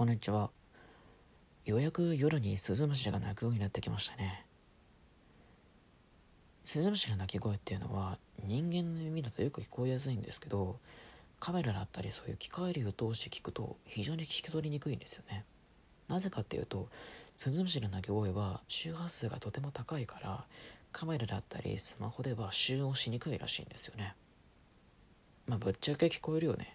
こんにちは。ようやく夜にスズムシが鳴くようになってきましたね。スズムシの鳴き声っていうのは人間の耳だとよく聞こえやすいんですけど、カメラだったりそういう機械類を通して聞くと非常に聞き取りにくいんですよね。なぜかっていうと、スズムシの鳴き声は周波数がとても高いから、カメラだったりスマホでは収音しにくいらしいんですよね。まあぶっちゃけ聞こえるよね。